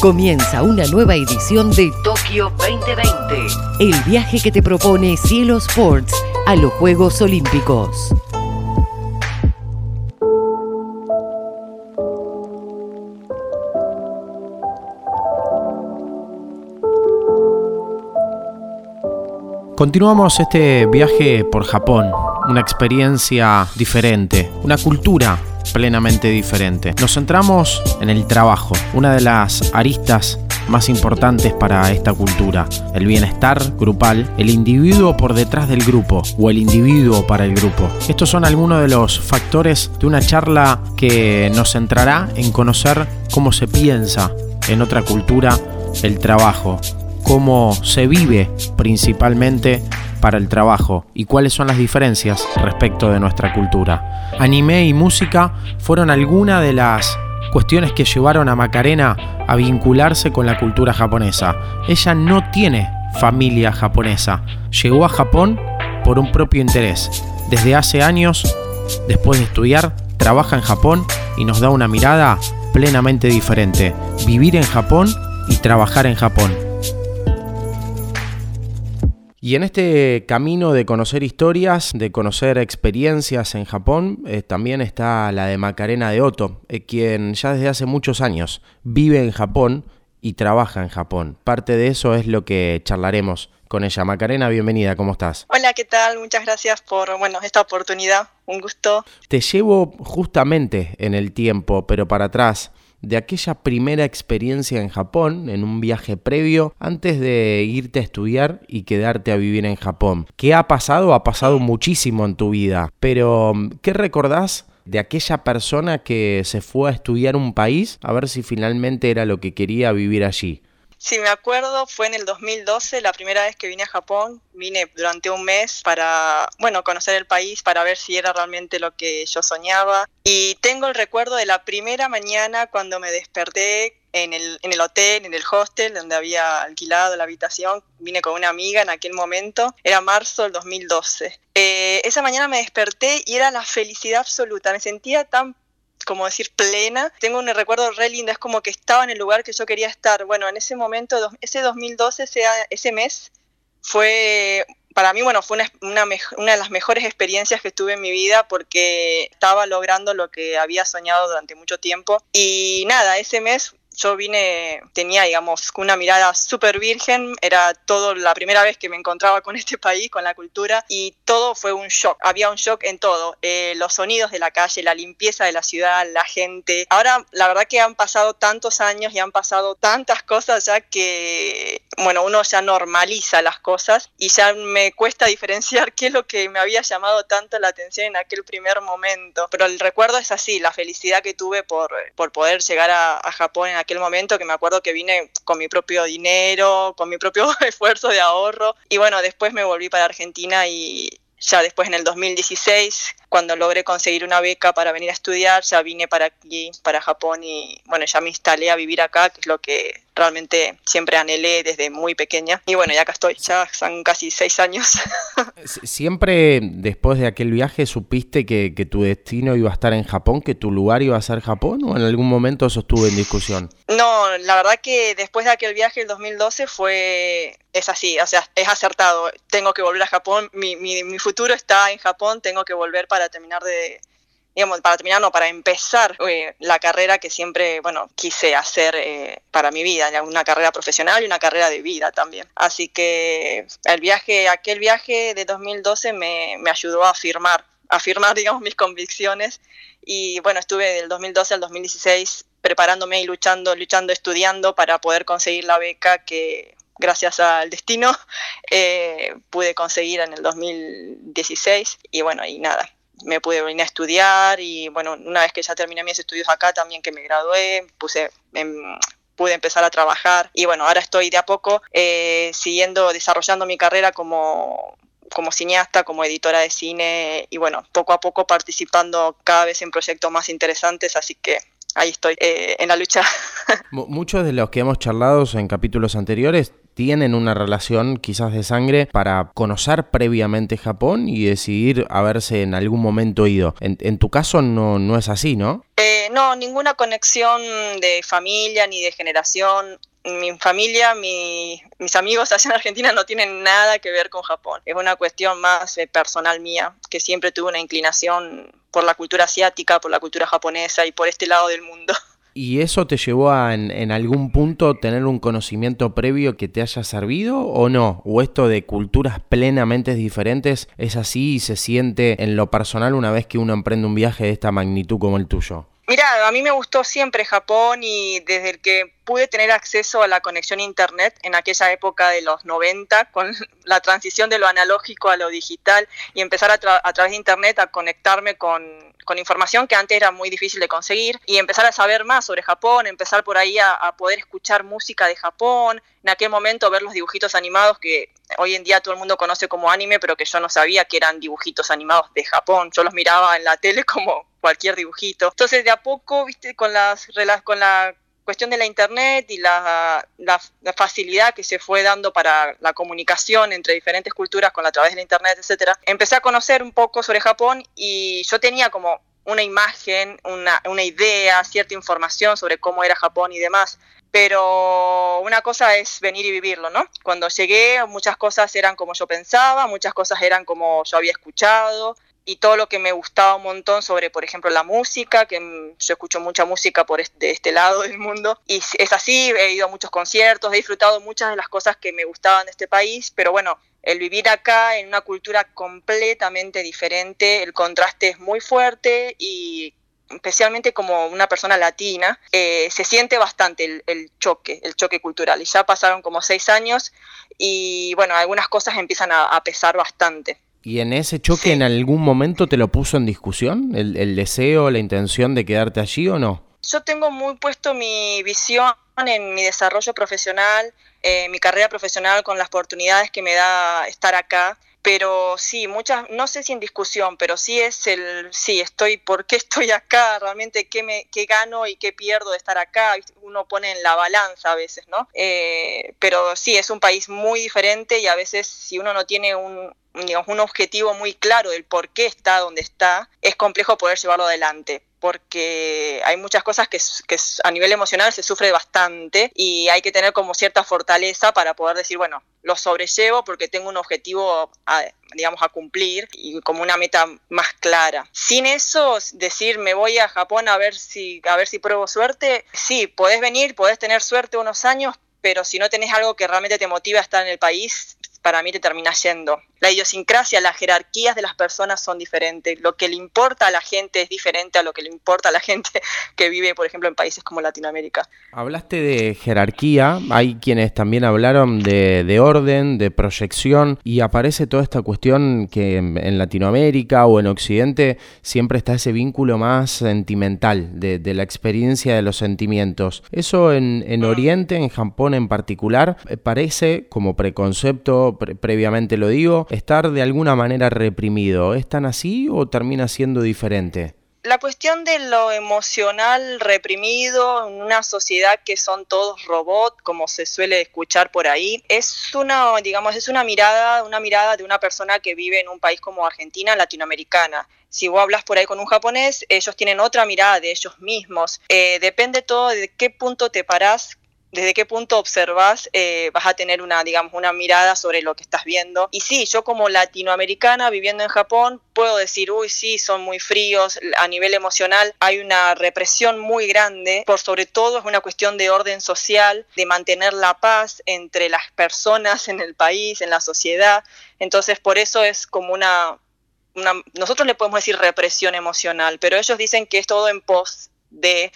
Comienza una nueva edición de Tokio 2020, el viaje que te propone Cielo Sports a los Juegos Olímpicos. Continuamos este viaje por Japón, una experiencia diferente, una cultura plenamente diferente. Nos centramos en el trabajo, una de las aristas más importantes para esta cultura, el bienestar grupal, el individuo por detrás del grupo o el individuo para el grupo. Estos son algunos de los factores de una charla que nos centrará en conocer cómo se piensa en otra cultura el trabajo, cómo se vive principalmente para el trabajo y cuáles son las diferencias respecto de nuestra cultura. Anime y música fueron algunas de las cuestiones que llevaron a Macarena a vincularse con la cultura japonesa. Ella no tiene familia japonesa, llegó a Japón por un propio interés. Desde hace años, después de estudiar, trabaja en Japón y nos da una mirada plenamente diferente. Vivir en Japón y trabajar en Japón. Y en este camino de conocer historias, de conocer experiencias en Japón, eh, también está la de Macarena de Otto, eh, quien ya desde hace muchos años vive en Japón y trabaja en Japón. Parte de eso es lo que charlaremos con ella. Macarena, bienvenida, ¿cómo estás? Hola, ¿qué tal? Muchas gracias por bueno, esta oportunidad. Un gusto. Te llevo justamente en el tiempo, pero para atrás de aquella primera experiencia en Japón, en un viaje previo, antes de irte a estudiar y quedarte a vivir en Japón. ¿Qué ha pasado? Ha pasado muchísimo en tu vida, pero ¿qué recordás de aquella persona que se fue a estudiar un país a ver si finalmente era lo que quería vivir allí? Sí, me acuerdo, fue en el 2012, la primera vez que vine a Japón. Vine durante un mes para, bueno, conocer el país, para ver si era realmente lo que yo soñaba. Y tengo el recuerdo de la primera mañana cuando me desperté en el, en el hotel, en el hostel, donde había alquilado la habitación. Vine con una amiga en aquel momento, era marzo del 2012. Eh, esa mañana me desperté y era la felicidad absoluta. Me sentía tan como decir, plena. Tengo un recuerdo re lindo, es como que estaba en el lugar que yo quería estar. Bueno, en ese momento, ese 2012, ese, ese mes, fue para mí, bueno, fue una, una, una, de las mejores experiencias que tuve en mi vida porque estaba logrando lo que había soñado durante mucho tiempo. Y nada, ese mes yo vine, tenía, digamos, una mirada súper virgen, era todo la primera vez que me encontraba con este país, con la cultura, y todo fue un shock. Había un shock en todo, eh, los sonidos de la calle, la limpieza de la ciudad, la gente. Ahora, la verdad que han pasado tantos años y han pasado tantas cosas ya que, bueno, uno ya normaliza las cosas y ya me cuesta diferenciar qué es lo que me había llamado tanto la atención en aquel primer momento. Pero el recuerdo es así, la felicidad que tuve por, por poder llegar a, a Japón en aquel momento que me acuerdo que vine con mi propio dinero, con mi propio esfuerzo de ahorro. Y bueno, después me volví para Argentina y ya después en el 2016, cuando logré conseguir una beca para venir a estudiar, ya vine para aquí, para Japón y bueno, ya me instalé a vivir acá, que es lo que realmente siempre anhelé desde muy pequeña. Y bueno, ya acá estoy, ya son casi seis años. ¿Siempre después de aquel viaje supiste que, que, tu destino iba a estar en Japón, que tu lugar iba a ser Japón o en algún momento eso estuvo en discusión? No, la verdad que después de aquel viaje el 2012 fue, es así, o sea, es acertado. Tengo que volver a Japón, mi, mi, mi futuro está en Japón, tengo que volver para terminar de, digamos, para terminar, no, para empezar eh, la carrera que siempre, bueno, quise hacer eh, para mi vida, una carrera profesional y una carrera de vida también. Así que el viaje, aquel viaje de 2012 me, me ayudó a afirmar, a afirmar, digamos, mis convicciones. Y bueno, estuve del 2012 al 2016 preparándome y luchando, luchando, estudiando para poder conseguir la beca que gracias al destino eh, pude conseguir en el 2016 y bueno, y nada, me pude venir a estudiar y bueno, una vez que ya terminé mis estudios acá también que me gradué, puse, pude empezar a trabajar. Y bueno, ahora estoy de a poco eh, siguiendo desarrollando mi carrera como como cineasta, como editora de cine y bueno, poco a poco participando cada vez en proyectos más interesantes, así que ahí estoy, eh, en la lucha. Muchos de los que hemos charlado en capítulos anteriores tienen una relación quizás de sangre para conocer previamente Japón y decidir haberse en algún momento ido. En, tu caso no, no es así, ¿no? Eh, no, ninguna conexión de familia ni de generación mi familia, mis amigos allá en Argentina no tienen nada que ver con Japón. Es una cuestión más eh, personal mía, que siempre tuve una inclinación por la cultura asiática, por la cultura japonesa y por este lado del mundo. ¿Y eso te llevó a en, algún punto tener un conocimiento previo que te haya servido o no? ¿O esto de culturas plenamente diferentes es así y se siente en lo personal una vez que uno emprende un viaje de esta magnitud como el tuyo? Mira, a mí me gustó siempre Japón y desde el que pude tener acceso a la conexión a internet en aquella época de los 90, con la transición de lo analógico a lo digital y empezar a, través de internet a conectarme con, información que antes era muy difícil de conseguir y empezar a saber más sobre Japón, empezar por ahí a, a poder escuchar música de Japón, en aquel momento ver los dibujitos animados que hoy en día todo el mundo conoce como anime, pero que yo no sabía que eran dibujitos animados de Japón. Yo los miraba en la tele como cualquier dibujito. Entonces, de a poco, viste, con las con la cuestión de la internet y la, la, facilidad que se fue dando para la comunicación entre diferentes culturas con la, a través de la internet, etcétera, empecé a conocer un poco sobre Japón y yo tenía como una imagen, una, una idea, cierta información sobre cómo era Japón y demás pero una cosa es venir y vivirlo, ¿no? Cuando llegué muchas cosas eran como yo pensaba, muchas cosas eran como yo había escuchado, y todo lo que me gustaba un montón sobre, por ejemplo, la música, que yo escucho mucha música por este, de este lado del mundo, y es así, he ido a muchos conciertos, he disfrutado muchas de las cosas que me gustaban de este país, pero bueno, el vivir acá en una cultura completamente diferente, el contraste es muy fuerte y especialmente como una persona latina, eh, se siente bastante el, choque, el choque cultural. Y ya pasaron como seis años y bueno, algunas cosas empiezan a pesar bastante. ¿Y en ese choque en algún momento te lo puso en discusión? ¿El, deseo, la intención de quedarte allí o no? Yo tengo muy puesto mi visión en mi desarrollo profesional, eh, mi carrera profesional con las oportunidades que me da estar acá pero sí, muchas, no sé si en discusión, pero sí es el, sí, estoy, ¿por qué estoy acá? Realmente, ¿qué, me, qué gano y qué pierdo de estar acá? Uno pone en la balanza a veces, ¿no? Eh, pero sí, es un país muy diferente y a veces si uno no tiene un, un objetivo muy claro del por qué está donde está, es complejo poder llevarlo adelante porque hay muchas cosas que, a nivel emocional se sufre bastante y hay que tener como cierta fortaleza para poder decir, bueno, lo sobrellevo porque tengo un objetivo, a, digamos, a cumplir y como una meta más clara. Sin eso, decir, me voy a Japón a ver si, a ver si pruebo suerte, sí, podés venir, podés tener suerte unos años, pero si no tenés algo que realmente te motive a estar en el país, para mí te termina yendo. La idiosincrasia, las jerarquías de las personas son diferentes. Lo que le importa a la gente es diferente a lo que le importa a la gente que vive, por ejemplo, en países como Latinoamérica. Hablaste de jerarquía, hay quienes también hablaron de, orden, de proyección, y aparece toda esta cuestión que en, Latinoamérica o en Occidente siempre está ese vínculo más sentimental de, la experiencia de los sentimientos. Eso en, en mm. Oriente, en Japón en particular, eh, parece como preconcepto previamente lo digo, estar de alguna manera reprimido. ¿Es tan así o termina siendo diferente? La cuestión de lo emocional reprimido en una sociedad que son todos robots, como se suele escuchar por ahí, es una, digamos, es una mirada, una mirada de una persona que vive en un país como Argentina, latinoamericana. Si vos hablas por ahí con un japonés, ellos tienen otra mirada de ellos mismos. Eh, depende todo de qué punto te parás desde qué punto observas, eh, vas a tener una, digamos, una mirada sobre lo que estás viendo. Y sí, yo como latinoamericana viviendo en Japón, puedo decir, uy, sí, son muy fríos, a nivel emocional hay una represión muy grande, por sobre todo es una cuestión de orden social, de mantener la paz entre las personas en el país, en la sociedad. Entonces, por eso es como una, una nosotros le podemos decir represión emocional, pero ellos dicen que es todo en pos de,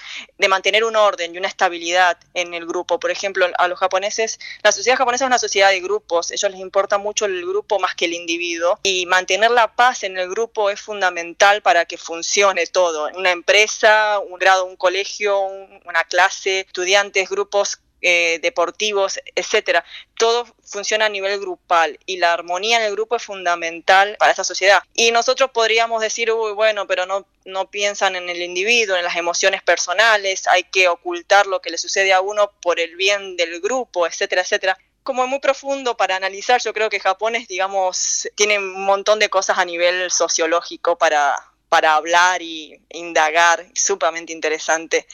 mantener un orden y una estabilidad en el grupo. Por ejemplo, a los japoneses, la sociedad japonesa es una sociedad de grupos, ellos les importa mucho el grupo más que el individuo y mantener la paz en el grupo es fundamental para que funcione todo. Una empresa, un grado, un colegio, una clase, estudiantes, grupos eh, deportivos, etcétera. Todo funciona a nivel grupal y la armonía en el grupo es fundamental para esa sociedad. Y nosotros podríamos decir, uy, bueno, pero no, no piensan en el individuo, en las emociones personales, hay que ocultar lo que le sucede a uno por el bien del grupo, etcétera, etcétera como muy profundo para analizar. Yo creo que Japón es, digamos, tiene un montón de cosas a nivel sociológico para, para hablar y indagar, sumamente interesante.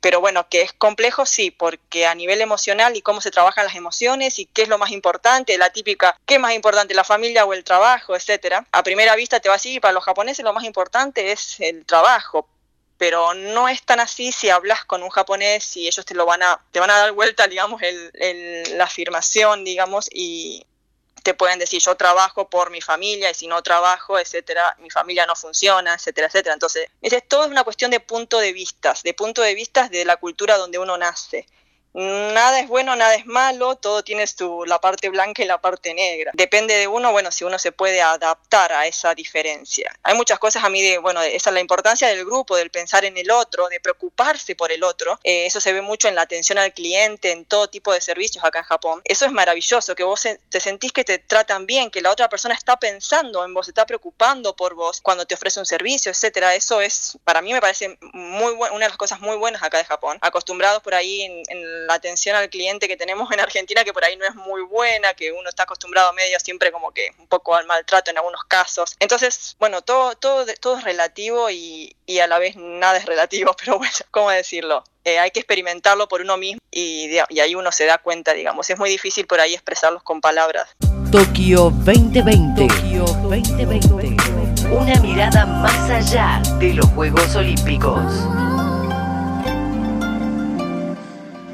Pero bueno, que es complejo, sí, porque a nivel emocional y cómo se trabajan las emociones y qué es lo más importante, la típica, qué es más importante, la familia o el trabajo, etcétera. A primera vista te va así, para los japoneses lo más importante es el trabajo, pero no es tan así si hablas con un japonés y ellos te lo van a, te van a dar vuelta, digamos, el, la afirmación, digamos, y te pueden decir yo trabajo por mi familia y si no trabajo, etcétera, mi familia no funciona, etcétera, etcétera. Entonces, es, todo es una cuestión de punto de vistas, de punto de vistas de la cultura donde uno nace nada es bueno, nada es malo, todo tiene su, la parte blanca y la parte negra. Depende de uno, bueno, si uno se puede adaptar a esa diferencia. Hay muchas cosas a mí de, bueno, esa es la importancia del grupo, del pensar en el otro, de preocuparse por el otro. Eh, eso se ve mucho en la atención al cliente, en todo tipo de servicios acá en Japón. Eso es maravilloso, que vos te sentís que te tratan bien, que la otra persona está pensando en vos, está preocupando por vos cuando te ofrece un servicio, etcétera. Eso es, para mí me parece muy una de las cosas muy buenas acá de Japón. Acostumbrados por ahí en, en la atención al cliente que tenemos en Argentina, que por ahí no es muy buena, que uno está acostumbrado a medio siempre como que un poco al maltrato en algunos casos. Entonces, bueno, todo, todo, todo es relativo y, y a la vez nada es relativo, pero bueno, ¿cómo decirlo? Eh, hay que experimentarlo por uno mismo y, y ahí uno se da cuenta, digamos. Es muy difícil por ahí expresarlos con palabras. Tokio 2020. Tokio 2020. Una mirada más allá de los Juegos Olímpicos.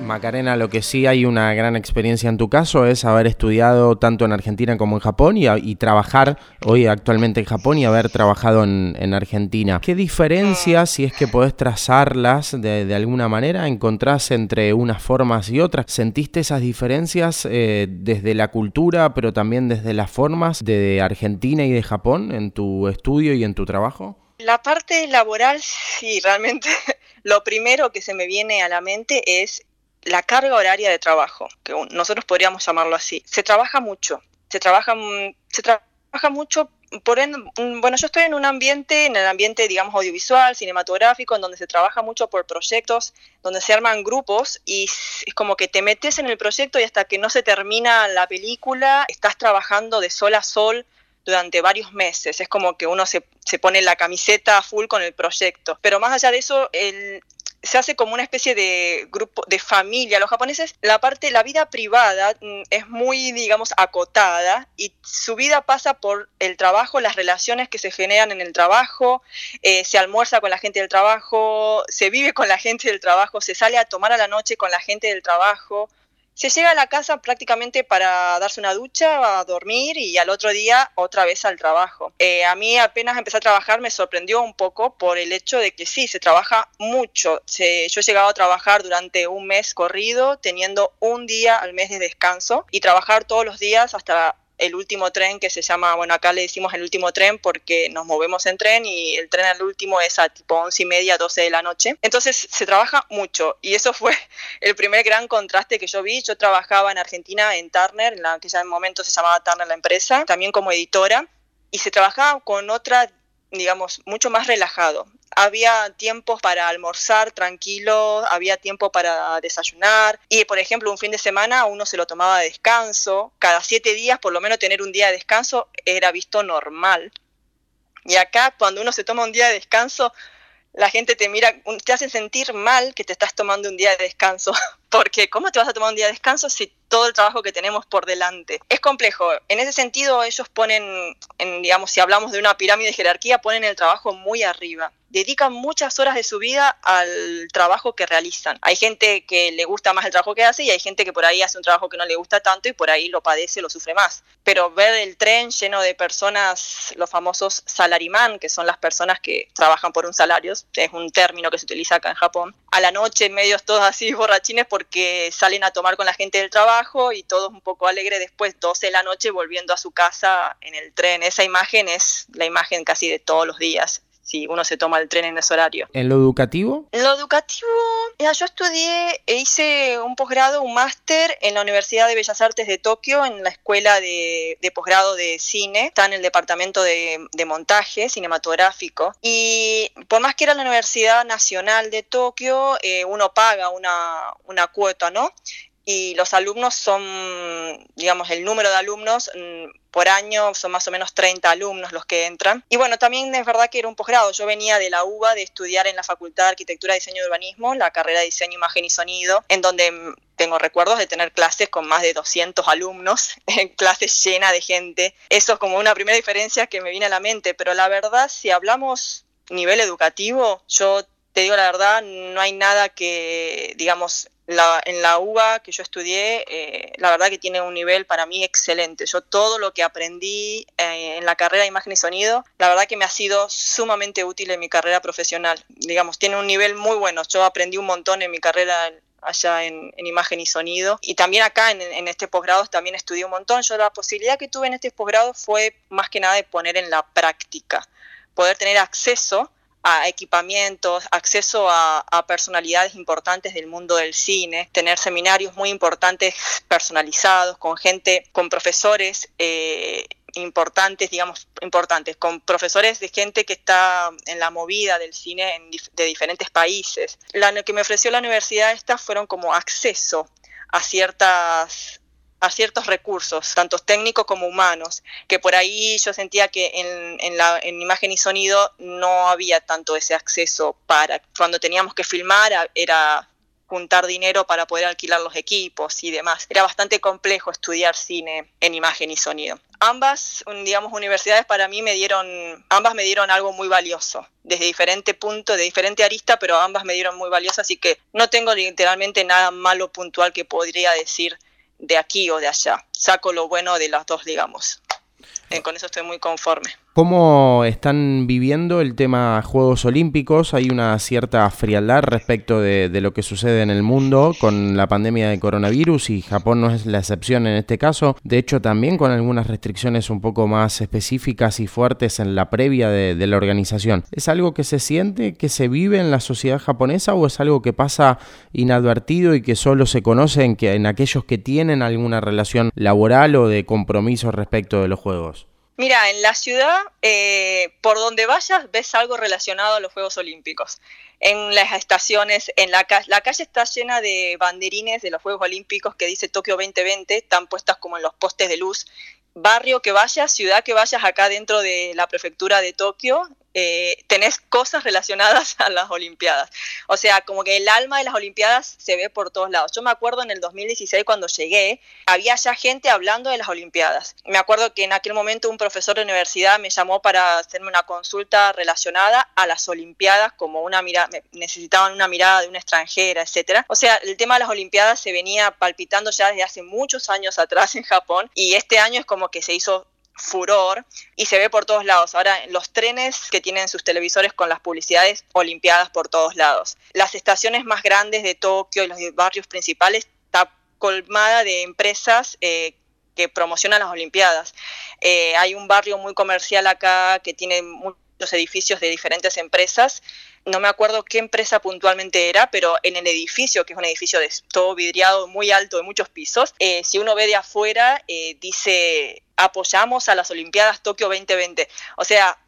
Macarena, lo que sí hay una gran experiencia en tu caso es haber estudiado tanto en Argentina como en Japón y, trabajar hoy actualmente en Japón y haber trabajado en, Argentina. ¿Qué diferencias, si es que podés trazarlas de, alguna manera, encontrás entre unas formas y otras? ¿Sentiste esas diferencias eh, desde la cultura, pero también desde las formas de Argentina y de Japón en tu estudio y en tu trabajo? La parte laboral, sí, realmente lo primero que se me viene a la mente es la carga horaria de trabajo, que nosotros podríamos llamarlo así. Se trabaja mucho, se trabaja, se trabaja mucho por bueno, yo estoy en un ambiente, en el ambiente, digamos, audiovisual, cinematográfico, en donde se trabaja mucho por proyectos, donde se arman grupos y es como que te metes en el proyecto y hasta que no se termina la película, estás trabajando de sol a sol durante varios meses. Es como que uno se, se pone la camiseta full con el proyecto. Pero más allá de eso, el, se hace como una especie de grupo de familia. Los japoneses, la parte, la vida privada mm, es muy, digamos, acotada y su vida pasa por el trabajo, las relaciones que se generan en el trabajo, eh, se almuerza con la gente del trabajo, se vive con la gente del trabajo, se sale a tomar a la noche con la gente del trabajo se llega a la casa prácticamente para darse una ducha, a dormir y al otro día otra vez al trabajo. Eh, a mí apenas empecé a trabajar me sorprendió un poco por el hecho de que sí, se trabaja mucho. yo he llegado a trabajar durante un mes corrido, teniendo un día al mes de descanso y trabajar todos los días hasta el último tren que se llama, bueno, acá le decimos el último tren porque nos movemos en tren y el tren al último es a tipo once y media, 12 de la noche. Entonces se trabaja mucho y eso fue el primer gran contraste que yo vi. Yo trabajaba en Argentina en Turner, en la que ya en momento se llamaba Turner la empresa, también como editora y se trabajaba con otra digamos, mucho más relajado había tiempos para almorzar tranquilo, había tiempo para desayunar y, por ejemplo, un fin de semana uno se lo tomaba de descanso. Cada siete días, por lo menos, tener un día de descanso era visto normal. Y acá, cuando uno se toma un día de descanso, la gente te mira, te hace sentir mal que te estás tomando un día de descanso, porque ¿cómo te vas a tomar un día de descanso si todo el trabajo que tenemos por delante? Es complejo. En ese sentido, ellos ponen, en, digamos, si hablamos de una pirámide de jerarquía, ponen el trabajo muy arriba dedican muchas horas de su vida al trabajo que realizan. Hay gente que le gusta más el trabajo que hace y hay gente que por ahí hace un trabajo que no le gusta tanto y por ahí lo padece, lo sufre más. Pero ver el tren lleno de personas, los famosos salarimán, que son las personas que trabajan por un salario, es un término que se utiliza acá en Japón, a la noche medios todos así borrachines porque salen a tomar con la gente del trabajo y todos un poco alegre después, 12 de la noche, volviendo a su casa en el tren. Esa imagen es la imagen casi de todos los días si uno se toma el tren en ese horario. ¿En lo educativo? En lo educativo, yo estudié e hice un posgrado, un máster en la Universidad de Bellas Artes de Tokio, en la escuela de, posgrado de cine, está en el departamento de, montaje cinematográfico. Y por más que era la Universidad Nacional de Tokio, eh, uno paga una, una cuota, ¿no? Y los alumnos son, digamos, el número de alumnos mm, por año son más o menos 30 alumnos los que entran. Y bueno, también es verdad que era un posgrado. Yo venía de la UBA de estudiar en la Facultad de Arquitectura, Diseño y Urbanismo, la carrera de Diseño, Imagen y Sonido, en donde mm, tengo recuerdos de tener clases con más de 200 alumnos, en clases llenas de gente. Eso es como una primera diferencia que me viene a la mente, pero la verdad, si hablamos nivel educativo, yo te digo la verdad, no hay nada que, digamos, en la UBA que yo estudié, eh, la verdad que tiene un nivel para mí excelente. Yo todo lo que aprendí eh, en la carrera de imagen y sonido, la verdad que me ha sido sumamente útil en mi carrera profesional. Digamos, tiene un nivel muy bueno. Yo aprendí un montón en mi carrera allá en, imagen y sonido. Y también acá en, en este posgrado también estudié un montón. Yo la posibilidad que tuve en este posgrado fue más que nada de poner en la práctica, poder tener acceso a equipamientos, acceso a, personalidades importantes del mundo del cine, tener seminarios muy importantes personalizados con gente, con profesores. Eh, importantes, digamos, importantes, con profesores de gente que está en la movida del cine de diferentes países. Lo que me ofreció la universidad esta fueron como acceso a ciertas a ciertos recursos, tanto técnicos como humanos, que por ahí yo sentía que en, la, en imagen y sonido no había tanto ese acceso para, cuando teníamos que filmar era juntar dinero para poder alquilar los equipos y demás. Era bastante complejo estudiar cine en imagen y sonido. Ambas, digamos, universidades para mí me dieron, ambas me dieron algo muy valioso, desde diferente punto, de diferente arista, pero ambas me dieron muy valioso, así que no tengo literalmente nada malo puntual que podría decir de aquí o de allá. Saco lo bueno de las dos, digamos. Eh, con eso estoy muy conforme. ¿Cómo están viviendo el tema Juegos Olímpicos? Hay una cierta frialdad respecto de, lo que sucede en el mundo con la pandemia de coronavirus y Japón no es la excepción en este caso. De hecho, también con algunas restricciones un poco más específicas y fuertes en la previa de, de la organización. ¿Es algo que se siente, que se vive en la sociedad japonesa o es algo que pasa inadvertido y que solo se conoce en, que, en aquellos que tienen alguna relación laboral o de compromiso respecto de los Juegos? Mira, en la ciudad, eh, por donde vayas, ves algo relacionado a los Juegos Olímpicos. En las estaciones, en la, la calle está llena de banderines de los Juegos Olímpicos que dice Tokio 2020, están puestas como en los postes de luz. Barrio que vayas, ciudad que vayas acá dentro de la prefectura de Tokio, eh, tenés cosas relacionadas a las Olimpiadas. O sea, como que el alma de las Olimpiadas se ve por todos lados. Yo me acuerdo en el 2016 cuando llegué, había ya gente hablando de las Olimpiadas. Me acuerdo que en aquel momento un profesor de universidad me llamó para hacerme una consulta relacionada a las Olimpiadas, como una mirada, necesitaban una mirada de una extranjera, etcétera. O sea, el tema de las Olimpiadas se venía palpitando ya desde hace muchos años atrás en Japón y este año es como que se hizo furor y se ve por todos lados. Ahora, los trenes que tienen sus televisores con las publicidades olimpiadas por todos lados. Las estaciones más grandes de Tokio y los barrios principales está colmada de empresas eh, que promocionan las Olimpiadas. Eh, hay un barrio muy comercial acá que tiene muchos edificios de diferentes empresas no me acuerdo qué empresa puntualmente era, pero en el edificio, que es un edificio de todo vidriado muy alto de muchos pisos, eh, si uno ve de afuera, dice apoyamos a las Olimpiadas Tokio 2020. O sea,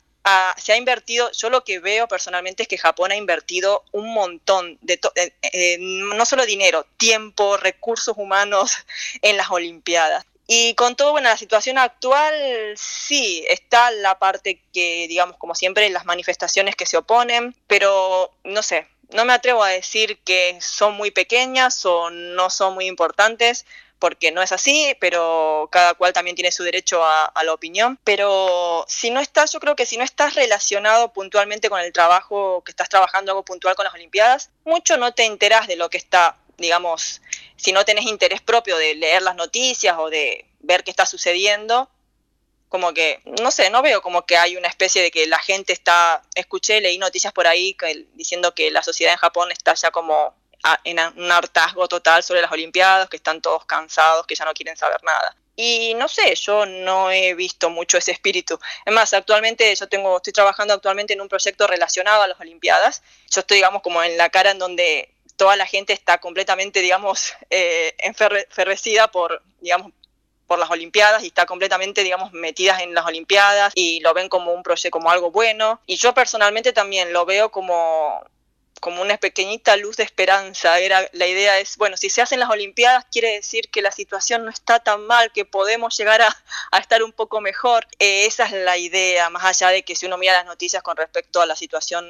se ha invertido, yo lo que veo personalmente es que Japón ha invertido un montón de, eh, no solo dinero, tiempo, recursos humanos en las Olimpiadas. Y con todo, bueno, la situación actual, sí, está la parte que, digamos, como siempre, las manifestaciones que se oponen, pero no sé, no me atrevo a decir que son muy pequeñas o no son muy importantes, porque no es así, pero cada cual también tiene su derecho a, la opinión. Pero si no estás, yo creo que si no estás relacionado puntualmente con el trabajo, que estás trabajando algo puntual con las Olimpiadas, mucho no te enterás de lo que está digamos, si no tenés interés propio de leer las noticias o de ver qué está sucediendo, como que, no sé, no veo como que hay una especie de que la gente está, escuché, leí noticias por ahí diciendo que la sociedad en Japón está ya como en un hartazgo total sobre las Olimpiadas, que están todos cansados, que ya no quieren saber nada. Y no sé, yo no he visto mucho ese espíritu. Es más, actualmente yo tengo, estoy trabajando actualmente en un proyecto relacionado a las Olimpiadas. Yo estoy, digamos, como en la cara en donde toda la gente está completamente, digamos, eh, por, digamos, por las Olimpiadas y está completamente, digamos, metidas en las Olimpiadas y lo ven como un proyecto, como algo bueno. Y yo personalmente también lo veo como como una pequeñita luz de esperanza. Era, la idea es, bueno, si se hacen las Olimpiadas quiere decir que la situación no está tan mal, que podemos llegar a, a estar un poco mejor. Eh, esa es la idea, más allá de que si uno mira las noticias con respecto a la situación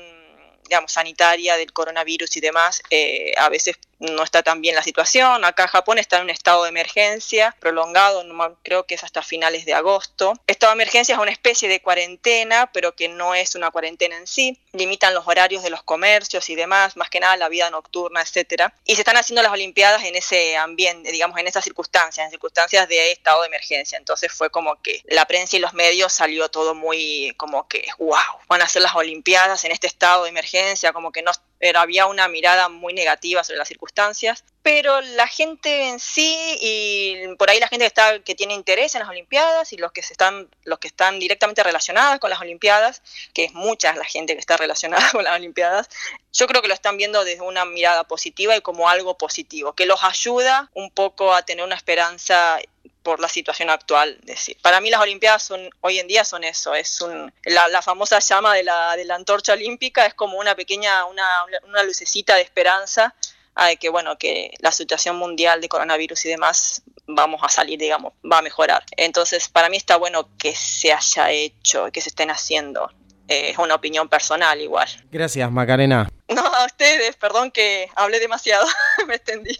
digamos, sanitaria del coronavirus y demás, eh, a veces no está tan bien la situación. Acá Japón está en un estado de emergencia prolongado, creo que es hasta finales de agosto. Estado de emergencia es una especie de cuarentena, pero que no es una cuarentena en sí. Limitan los horarios de los comercios y demás, más que nada la vida nocturna, etcétera. Y se están haciendo las Olimpiadas en ese ambiente, digamos, en esas circunstancias, en circunstancias de estado de emergencia. Entonces fue como que la prensa y los medios salió todo muy como que, wow, van a hacer las Olimpiadas en este estado de emergencia, como que no pero había una mirada muy negativa sobre las circunstancias, pero la gente en sí y por ahí la gente que está que tiene interés en las olimpiadas y los que se están los que están directamente relacionadas con las olimpiadas, que es mucha la gente que está relacionada con las olimpiadas, yo creo que lo están viendo desde una mirada positiva y como algo positivo, que los ayuda un poco a tener una esperanza por la situación actual. decir, para mí las Olimpiadas son, hoy en día son eso, es un, la, famosa llama de la, de la, antorcha olímpica es como una pequeña, una, una lucecita de esperanza a que, bueno, que la situación mundial de coronavirus y demás vamos a salir, digamos, va a mejorar. Entonces, para mí está bueno que se haya hecho, que se estén haciendo. Eh, es una opinión personal igual. Gracias, Macarena. No, a ustedes, perdón que hablé demasiado, me extendí.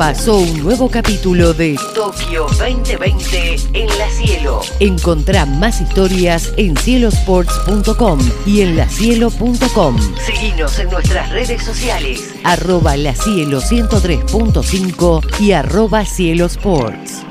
Pasó un nuevo capítulo de Tokio 2020 en la cielo. Encontrá más historias en cielosports.com y en lacielo.com. Seguinos en nuestras redes sociales, arroba la cielo 103.5 y arroba cielosports.